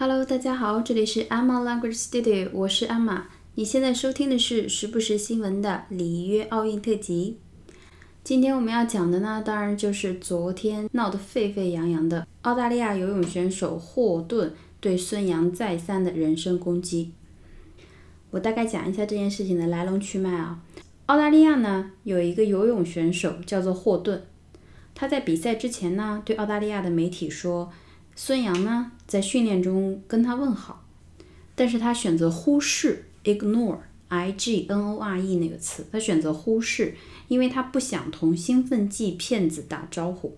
Hello，大家好，这里是 Emma Language Studio，我是 Emma。你现在收听的是时不时新闻的里约奥运特辑。今天我们要讲的呢，当然就是昨天闹得沸沸扬扬的澳大利亚游泳选手霍顿对孙杨再三的人身攻击。我大概讲一下这件事情的来龙去脉啊。澳大利亚呢有一个游泳选手叫做霍顿，他在比赛之前呢对澳大利亚的媒体说。孙杨呢，在训练中跟他问好，但是他选择忽视 ignore，i g n o r e 那个词，他选择忽视，因为他不想同兴奋剂骗子打招呼。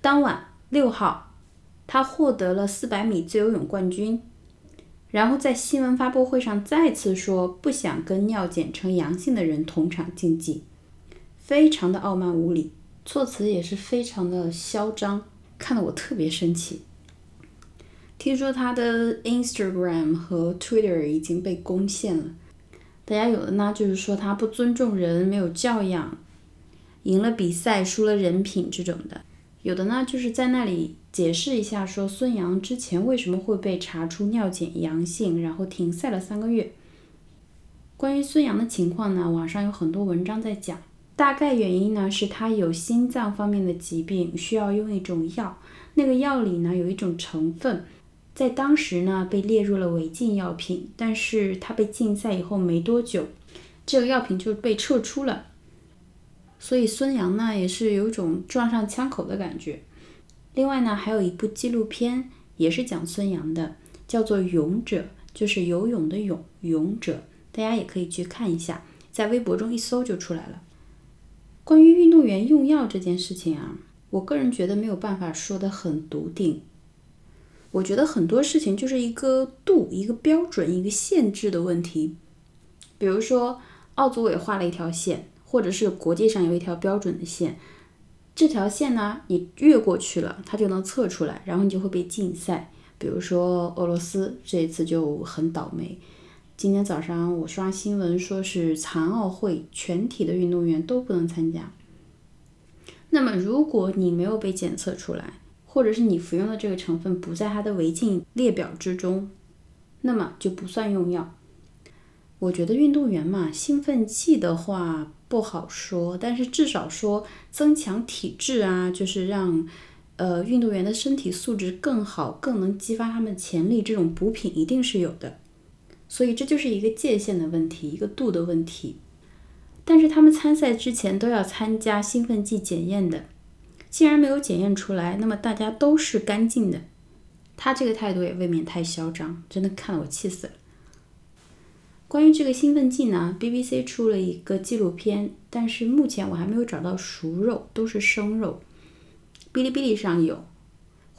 当晚六号，他获得了四百米自由泳冠军，然后在新闻发布会上再次说不想跟尿检呈阳性的人同场竞技，非常的傲慢无礼，措辞也是非常的嚣张。看得我特别生气。听说他的 Instagram 和 Twitter 已经被攻陷了。大家有的呢，就是说他不尊重人，没有教养，赢了比赛输了人品这种的。有的呢，就是在那里解释一下，说孙杨之前为什么会被查出尿检阳性，然后停赛了三个月。关于孙杨的情况呢，网上有很多文章在讲。大概原因呢是他有心脏方面的疾病，需要用一种药。那个药里呢有一种成分，在当时呢被列入了违禁药品。但是他被禁赛以后没多久，这个药品就被撤出了。所以孙杨呢也是有种撞上枪口的感觉。另外呢还有一部纪录片也是讲孙杨的，叫做《勇者》，就是游泳的泳，勇者，大家也可以去看一下，在微博中一搜就出来了。关于运动员用药这件事情啊，我个人觉得没有办法说得很笃定。我觉得很多事情就是一个度、一个标准、一个限制的问题。比如说，奥组委画了一条线，或者是国际上有一条标准的线，这条线呢，你越过去了，它就能测出来，然后你就会被禁赛。比如说俄罗斯这一次就很倒霉。今天早上我刷新闻，说是残奥会全体的运动员都不能参加。那么，如果你没有被检测出来，或者是你服用的这个成分不在它的违禁列表之中，那么就不算用药。我觉得运动员嘛，兴奋剂的话不好说，但是至少说增强体质啊，就是让呃运动员的身体素质更好，更能激发他们潜力，这种补品一定是有的。所以这就是一个界限的问题，一个度的问题。但是他们参赛之前都要参加兴奋剂检验的，既然没有检验出来，那么大家都是干净的。他这个态度也未免太嚣张，真的看得我气死了。关于这个兴奋剂呢，BBC 出了一个纪录片，但是目前我还没有找到熟肉，都是生肉。哔哩哔哩上有。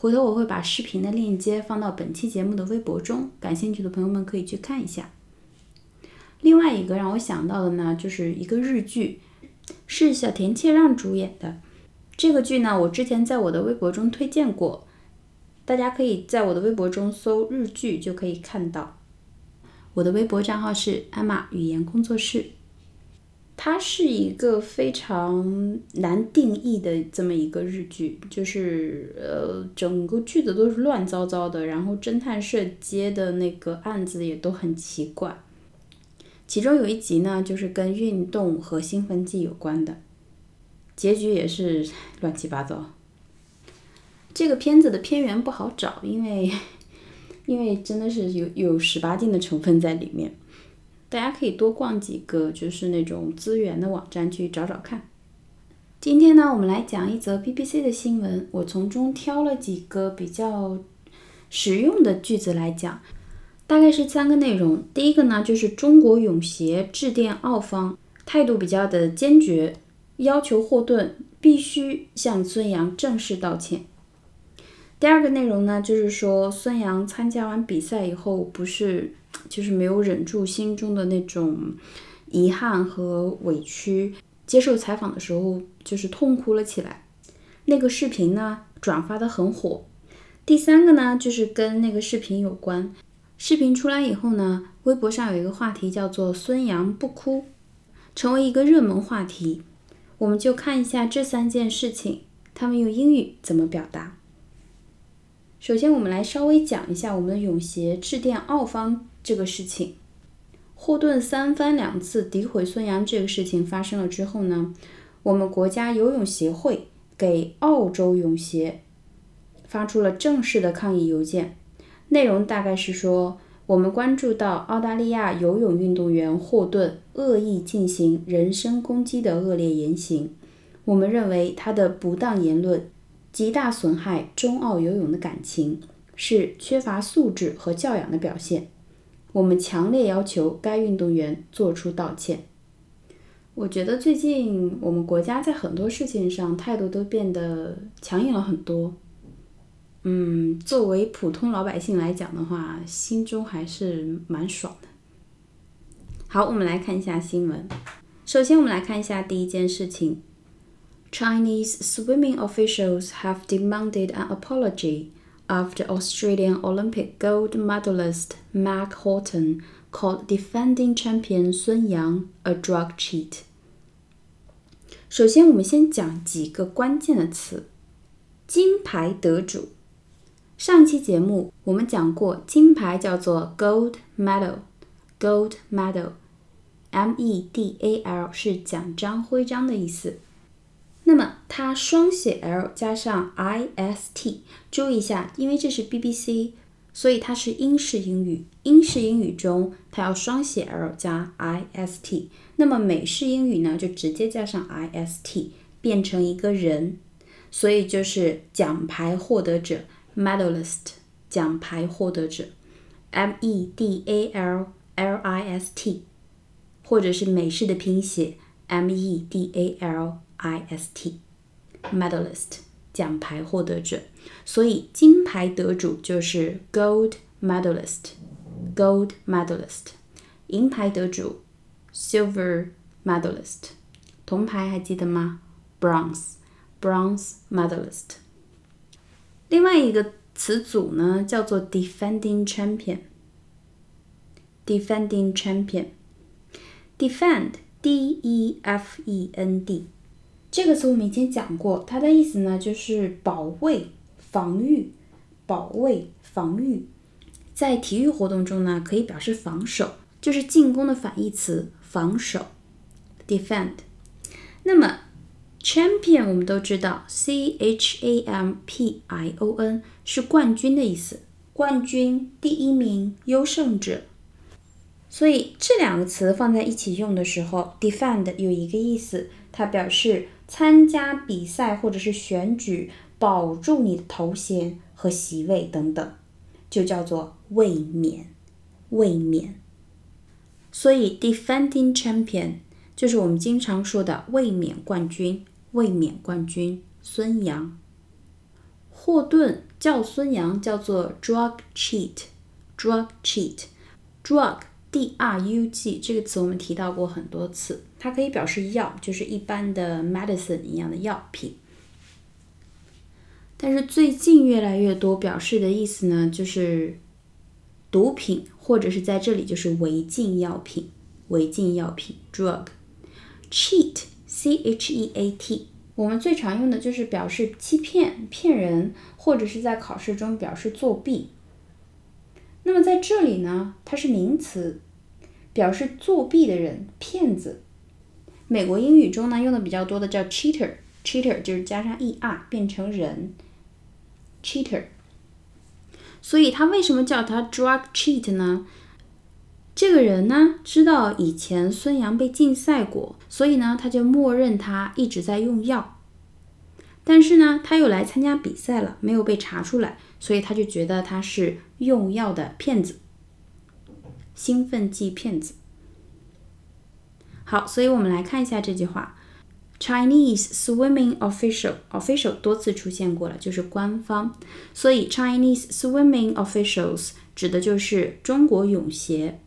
回头我会把视频的链接放到本期节目的微博中，感兴趣的朋友们可以去看一下。另外一个让我想到的呢，就是一个日剧，是小田切让主演的。这个剧呢，我之前在我的微博中推荐过，大家可以在我的微博中搜日剧就可以看到。我的微博账号是艾玛语言工作室。它是一个非常难定义的这么一个日剧，就是呃，整个剧子都是乱糟糟的，然后侦探社接的那个案子也都很奇怪。其中有一集呢，就是跟运动和兴奋剂有关的，结局也是乱七八糟。这个片子的片源不好找，因为因为真的是有有十八禁的成分在里面。大家可以多逛几个，就是那种资源的网站去找找看。今天呢，我们来讲一则 BBC 的新闻，我从中挑了几个比较实用的句子来讲，大概是三个内容。第一个呢，就是中国泳协致电澳方，态度比较的坚决，要求霍顿必须向孙杨正式道歉。第二个内容呢，就是说孙杨参加完比赛以后，不是。就是没有忍住心中的那种遗憾和委屈，接受采访的时候就是痛哭了起来。那个视频呢转发的很火。第三个呢就是跟那个视频有关。视频出来以后呢，微博上有一个话题叫做“孙杨不哭”，成为一个热门话题。我们就看一下这三件事情，他们用英语怎么表达。首先，我们来稍微讲一下我们的泳协致电澳方这个事情。霍顿三番两次诋毁孙杨这个事情发生了之后呢，我们国家游泳协会给澳洲泳协发出了正式的抗议邮件，内容大概是说。我们关注到澳大利亚游泳运动员霍顿恶意进行人身攻击的恶劣言行，我们认为他的不当言论极大损害中澳游泳的感情，是缺乏素质和教养的表现。我们强烈要求该运动员做出道歉。我觉得最近我们国家在很多事情上态度都变得强硬了很多。嗯，作为普通老百姓来讲的话，心中还是蛮爽的。好，我们来看一下新闻。首先，我们来看一下第一件事情 ：Chinese swimming officials have demanded an apology after Australian Olympic gold medalist Mac Horton called defending champion Sun Yang a drug cheat。首先，我们先讲几个关键的词：金牌得主。上期节目我们讲过，金牌叫做 gold medal，gold medal，M E D A L 是奖章、徽章的意思。 那么它双写 L 加上 I S T，注意一下，因为这是 BBC，所以它是英式英语。英式英语中它要双写 L 加 I S T，那么美式英语呢就直接加上 I S T，变成一个人，所以就是奖牌获得者。medalist 奖牌获得者，M E D A L L I S T，或者是美式的拼写 M E D A L I S T，medalist 奖牌获得者。所以金牌得主就是 gold medalist，gold medalist。银牌得主 silver medalist。铜牌还记得吗？bronze，bronze medalist。另外一个词组呢，叫做 defending champion。defending champion，defend，d e f e n d，这个词我们以前讲过，它的意思呢就是保卫、防御、保卫、防御。在体育活动中呢，可以表示防守，就是进攻的反义词，防守，defend。那么 Champion 我们都知道，C H A M P I O N 是冠军的意思，冠军、第一名、优胜者。所以这两个词放在一起用的时候，defend 有一个意思，它表示参加比赛或者是选举，保住你的头衔和席位等等，就叫做卫冕，卫冕。所以 defending champion 就是我们经常说的卫冕冠军。卫冕冠军孙杨，霍顿叫孙杨叫做 drug cheat，drug cheat，drug d r u g 这个词我们提到过很多次，它可以表示药，就是一般的 medicine 一样的药品。但是最近越来越多表示的意思呢，就是毒品，或者是在这里就是违禁药品，违禁药品 drug cheat。C H E A T，我们最常用的就是表示欺骗、骗人，或者是在考试中表示作弊。那么在这里呢，它是名词，表示作弊的人、骗子。美国英语中呢，用的比较多的叫 cheater，cheater 就是加上 e r 变成人，cheater。所以他为什么叫他 drug cheat 呢？这个人呢，知道以前孙杨被禁赛过，所以呢，他就默认他一直在用药。但是呢，他又来参加比赛了，没有被查出来，所以他就觉得他是用药的骗子，兴奋剂骗子。好，所以我们来看一下这句话：Chinese swimming official，official 多次出现过了，就是官方，所以 Chinese swimming officials 指的就是中国泳协。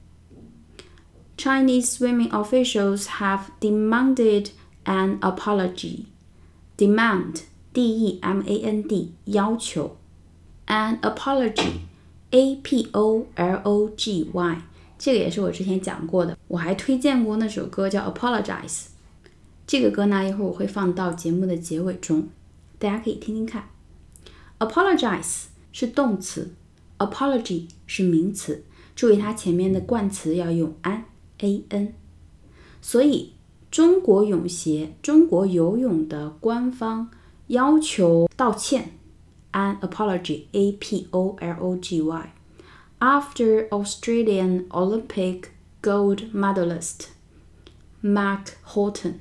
Chinese swimming officials have demanded an apology. Demand, D-E-M-A-N-D，要求。An apology, A-P-O-L-O-G-Y，这个也是我之前讲过的。我还推荐过那首歌叫《Apologize》，这个歌呢，一会儿我会放到节目的结尾中，大家可以听听看。Apologize 是动词，apology 是名词。注意它前面的冠词要用 an a n。所以中国泳协、中国游泳的官方要求道歉，an apology a p o l o g y after Australian Olympic gold medalist Mark Horton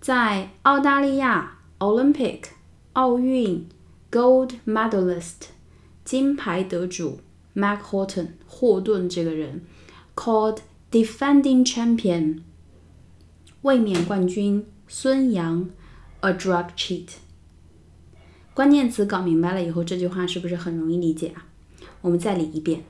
在澳大利亚 Olympic 奥运 gold medalist 金牌得主 Mark Horton 霍顿这个人 called defending champion 卫冕冠军孙杨 a drug cheat。关键词搞明白了以后，这句话是不是很容易理解啊？我们再理一遍：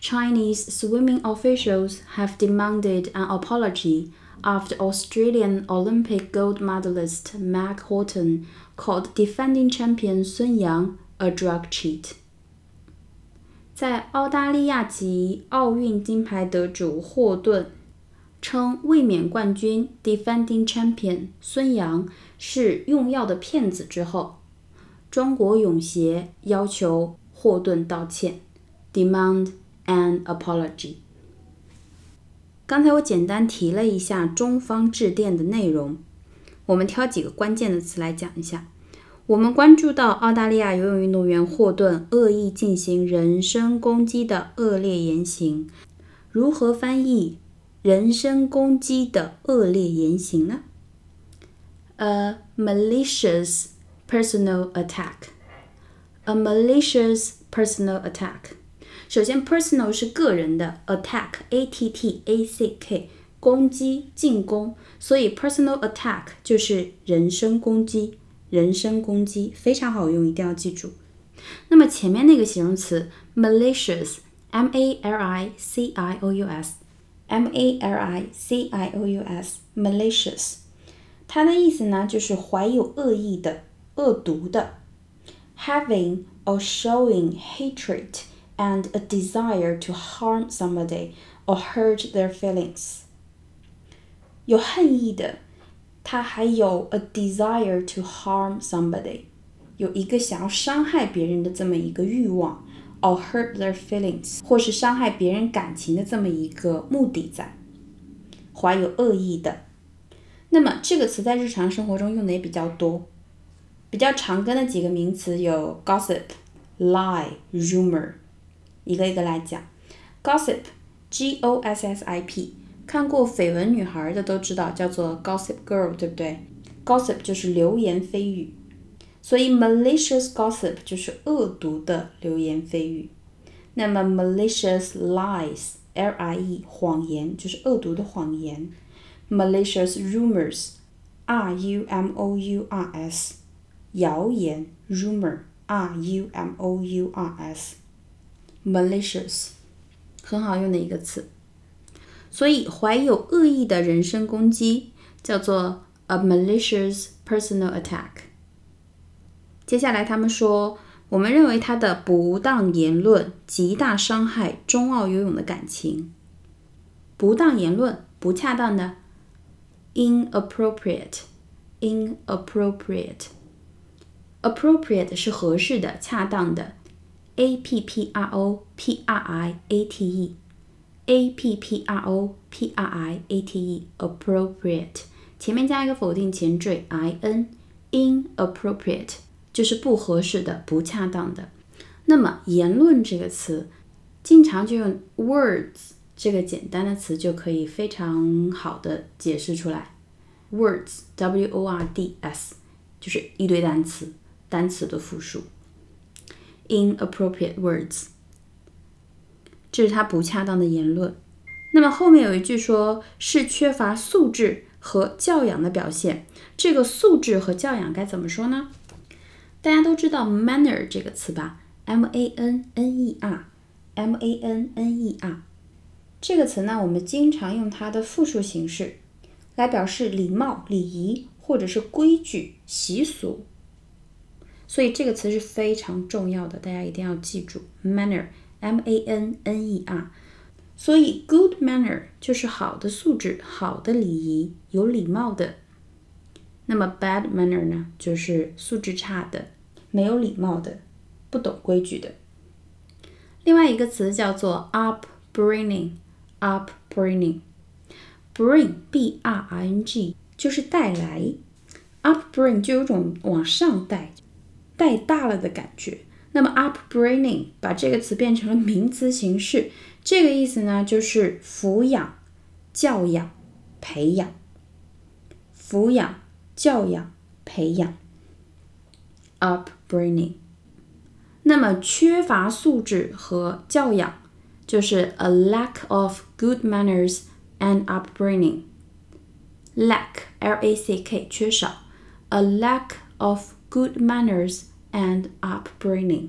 Chinese swimming officials have demanded an apology after Australian Olympic gold medalist Mark Horton called defending champion Sun Yang a drug cheat。在澳大利亚籍奥运金牌得主霍顿 称卫冕冠军 （defending champion） 孙杨是用药的骗子之后，中国泳协要求霍顿道歉，demand an apology。刚才我简单提了一下中方致电的内容，我们挑几个关键的词来讲一下。我们关注到澳大利亚游泳运动员霍顿恶意进行人身攻击的恶劣言行，如何翻译？人身攻击的恶劣言行呢？A malicious personal attack. A malicious personal attack. 首先，personal 是个人的，attack，a t t a c k，攻击、进攻，所以 personal attack 就是人身攻击，人身攻击非常好用，一定要记住。那么前面那个形容词 malicious，m a l i c i o u s。M A L I C I O U S，malicious，它的意思呢就是怀有恶意的、恶毒的，having or showing hatred and a desire to harm somebody or hurt their feelings，有恨意的，他还有 a desire to harm somebody，有一个想要伤害别人的这么一个欲望。 Or hurt their feelings，或是伤害别人感情的这么一个目的在，怀有恶意的。那么这个词在日常生活中用的也比较多，比较常跟的几个名词有 gossip、lie、rumor，一个一个来讲。gossip，g o s s i p，看过《绯闻女孩》的都知道叫做 gossip girl，对不对？gossip 就是流言蜚语。所以 malicious gossip 就是恶毒的流言蜚语。那么 malicious lies，l i e 谎言就是恶毒的谎言。malicious rumors，r u m o u r s 谣言 rumor，r u m o u r s malicious 很好用的一个词。所以怀有恶意的人身攻击叫做 a malicious personal attack。接下来，他们说，我们认为他的不当言论极大伤害中澳游泳的感情。不当言论，不恰当的，inappropriate，inappropriate，appropriate 是合适的、恰当的，a p p r o p r i a t e，a p p r o p r i a t e，appropriate，前面加一个否定前缀 i n，inappropriate。就是不合适的、不恰当的。那么，言论这个词，经常就用 words 这个简单的词就可以非常好的解释出来。words，w o r d s，就是一堆单词，单词的复数。inappropriate words，这是它不恰当的言论。那么后面有一句说是缺乏素质和教养的表现，这个素质和教养该怎么说呢？大家都知道 manner 这个词吧？M A N N E R，M A N N E R 这个词呢，我们经常用它的复数形式来表示礼貌、礼仪或者是规矩、习俗。所以这个词是非常重要的，大家一定要记住 manner，M A N N E R。所以 good manner 就是好的素质、好的礼仪、有礼貌的。那么 bad manner 呢，就是素质差的、没有礼貌的。不懂规矩的。另外一个词叫做 upbringing，upbringing，bring b r i n g 就是带来，upbring 就有种往上带，带大了的感觉。那么 upbringing 把这个词变成了名词形式，这个意思呢就是抚养、教养、培养。抚养、教养、培养，upbringing。那么缺乏素质和教养，就是 a lack of good manners and upbringing。lack，l-a-c-k，缺少，a lack of good manners and upbringing。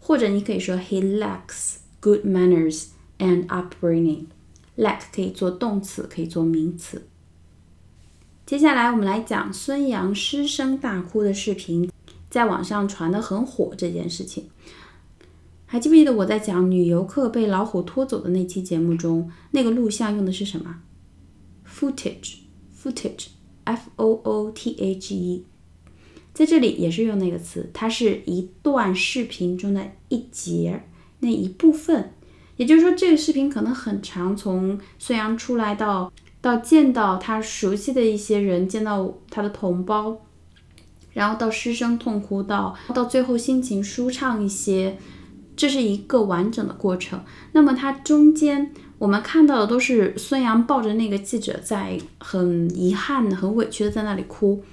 或者你可以说 he lacks good manners and upbringing。lack 可以做动词，可以做名词。 接下来我们来讲孙杨失声大哭的视频。在网上传的很火这件事情，还记不记得我在讲女游客被老虎拖走的那期节目中，那个录像用的是什么？footage，footage，f o o t a g e，在这里也是用那个词，它是一段视频中的一节那一部分，也就是说这个视频可能很长，从孙杨出来到到见到他熟悉的一些人，见到他的同胞。然后到失声痛哭，到到最后心情舒畅一些，这是一个完整的过程。那么它中间我们看到的都是孙杨抱着那个记者在很遗憾、很委屈的在那里哭，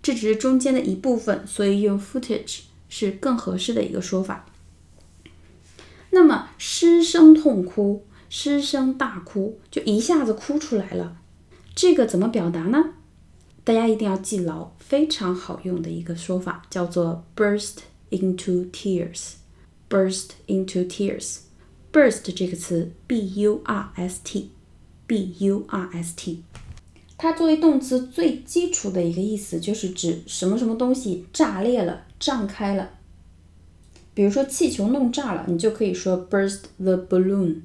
这只是中间的一部分，所以用 footage 是更合适的一个说法。那么失声痛哭、失声大哭，就一下子哭出来了，这个怎么表达呢？大家一定要记牢，非常好用的一个说法叫做 burst into tears。burst into tears。burst 这个词，b u r s t，b u r s t，它作为动词最基础的一个意思就是指什么什么东西炸裂了、胀开了。比如说气球弄炸了，你就可以说 burst the balloon。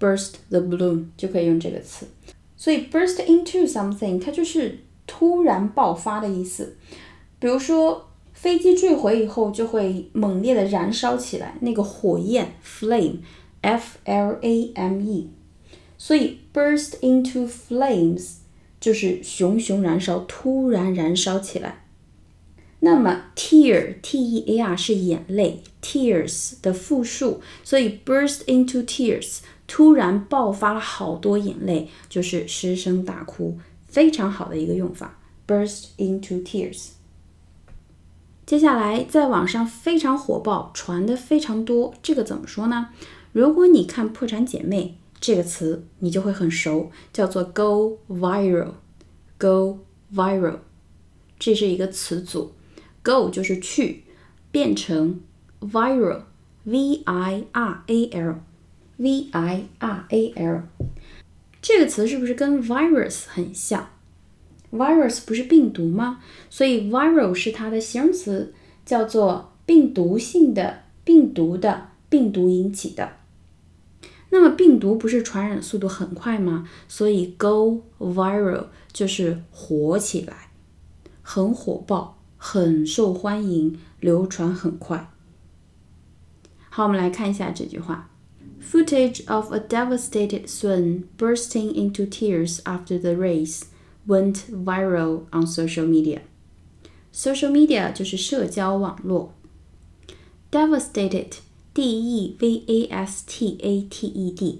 Burst the balloon 就可以用这个词。所以 burst into something 它就是突然爆发的意思，比如说飞机坠毁以后就会猛烈的燃烧起来，那个火焰 flame，f l a m e，所以 burst into flames 就是熊熊燃烧，突然燃烧起来。那么 tear t e a r 是眼泪，tears 的复数，所以 burst into tears 突然爆发了好多眼泪，就是失声大哭。非常好的一个用法，burst into tears。接下来在网上非常火爆，传的非常多，这个怎么说呢？如果你看《破产姐妹》这个词，你就会很熟，叫做 go viral，go viral，这是一个词组，go 就是去，变成 viral，v i r a l viral。这个词是不是跟 virus 很像？virus 不是病毒吗？所以 viral 是它的形容词，叫做病毒性的、病毒的、病毒引起的。那么病毒不是传染速度很快吗？所以 go viral 就是火起来，很火爆，很受欢迎，流传很快。好，我们来看一下这句话。Footage of a devastated Sun bursting into tears after the race went viral on social media. Social media 就是社交网络。Devastated，D E V A S T A T E D，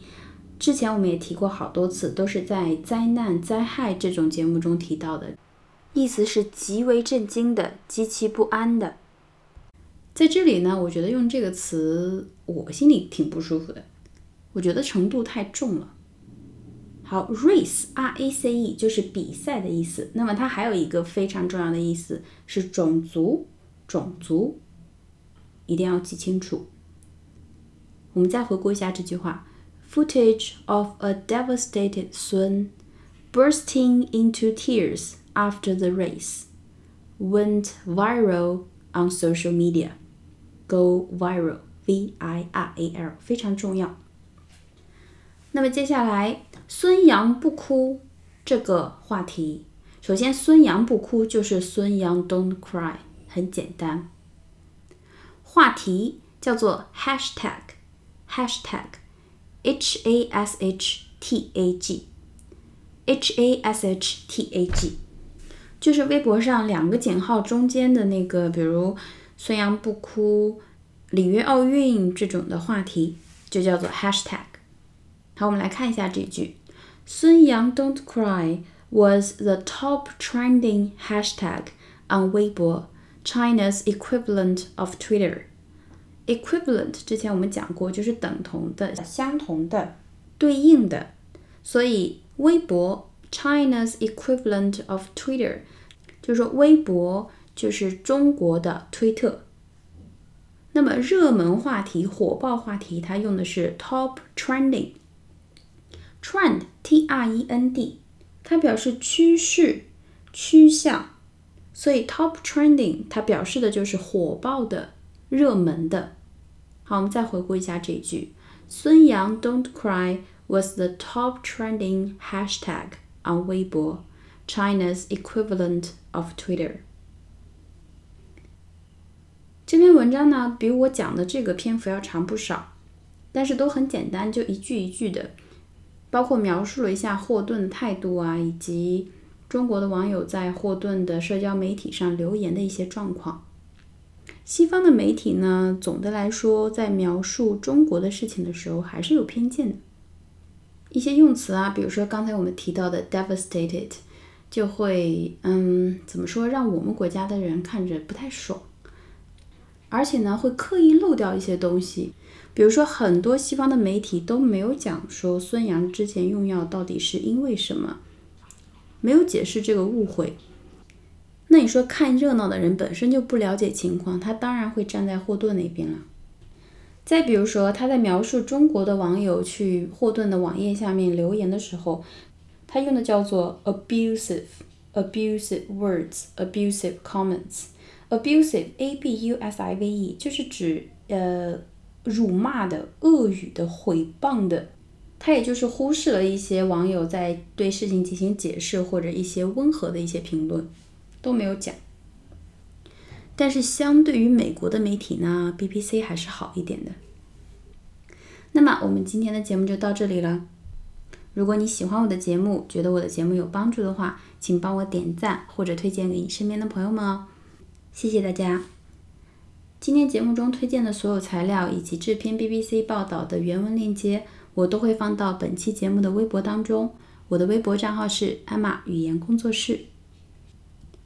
之前我们也提过好多次，都是在灾难、灾害这种节目中提到的，意思是极为震惊的、极其不安的。 在这里呢，我觉得用这个词，我心里挺不舒服的。我觉得程度太重了。好，race，r a c e 就是比赛的意思。那么它还有一个非常重要的意思是种族，种族，一定要记清楚。我们再回顾一下这句话：Footage of a devastated Sun bursting into tears after the race went viral on social media. Go viral, V-I-R-A-L，非常重要。那么接下来，孙杨不哭这个话题，首先孙杨不哭就是孙杨 don't cry，很简单。话题叫做 hashtag，hashtag，h a s h t a g，h a s h t a g，就是微博上两个井号中间的那个，比如孙杨不哭、里约奥运这种的话题，就叫做 hashtag。好，我们来看一下这句：孙杨 don't cry was the top trending hashtag on Weibo。China's equivalent of Twitter. Equivalent 之前我们讲过，就是等同的、相同的、对应的。所以微博 China's equivalent of Twitter，就是说微博 就是中国的推特。那么热门话题、火爆话题，它用的是 top trending。Trend T R E N D，它表示趋势、趋向。所以 top trending 它表示的就是火爆的、热门的。好，我们再回顾一下这句：孙杨 "Don't cry" was the top trending hashtag on Weibo, China's equivalent of Twitter。这篇文章呢，比我讲的这个篇幅要长不少，但是都很简单，就一句一句的，包括描述了一下霍顿的态度啊，以及。中国的网友在霍顿的社交媒体上留言的一些状况。西方的媒体呢，总的来说在描述中国的事情的时候还是有偏见的。一些用词啊，比如说刚才我们提到的 devastated，就会嗯，怎么说，让我们国家的人看着不太爽。而且呢，会刻意漏掉一些东西，比如说很多西方的媒体都没有讲说孙杨之前用药到底是因为什么。没有解释这个误会，那你说看热闹的人本身就不了解情况，他当然会站在霍顿那边了。再比如说，他在描述中国的网友去霍顿的网页下面留言的时候，他用的叫做 abusive abusive words abusive comments abusive a b u s i v e 就是指呃辱骂的、恶语的、毁谤的。他也就是忽视了一些网友在对事情进行解释或者一些温和的一些评论都没有讲。但是相对于美国的媒体呢，BBC 还是好一点的。那么我们今天的节目就到这里了。如果你喜欢我的节目，觉得我的节目有帮助的话，请帮我点赞或者推荐给你身边的朋友们哦。谢谢大家。今天节目中推荐的所有材料以及这篇 BBC 报道的原文链接。我都会放到本期节目的微博当中，我的微博账号是艾玛语言工作室。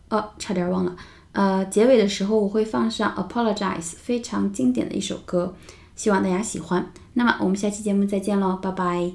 哦，差点忘了，呃，结尾的时候我会放上 Apologize，非常经典的一首歌，希望大家喜欢。那么我们下期节目再见喽，拜拜。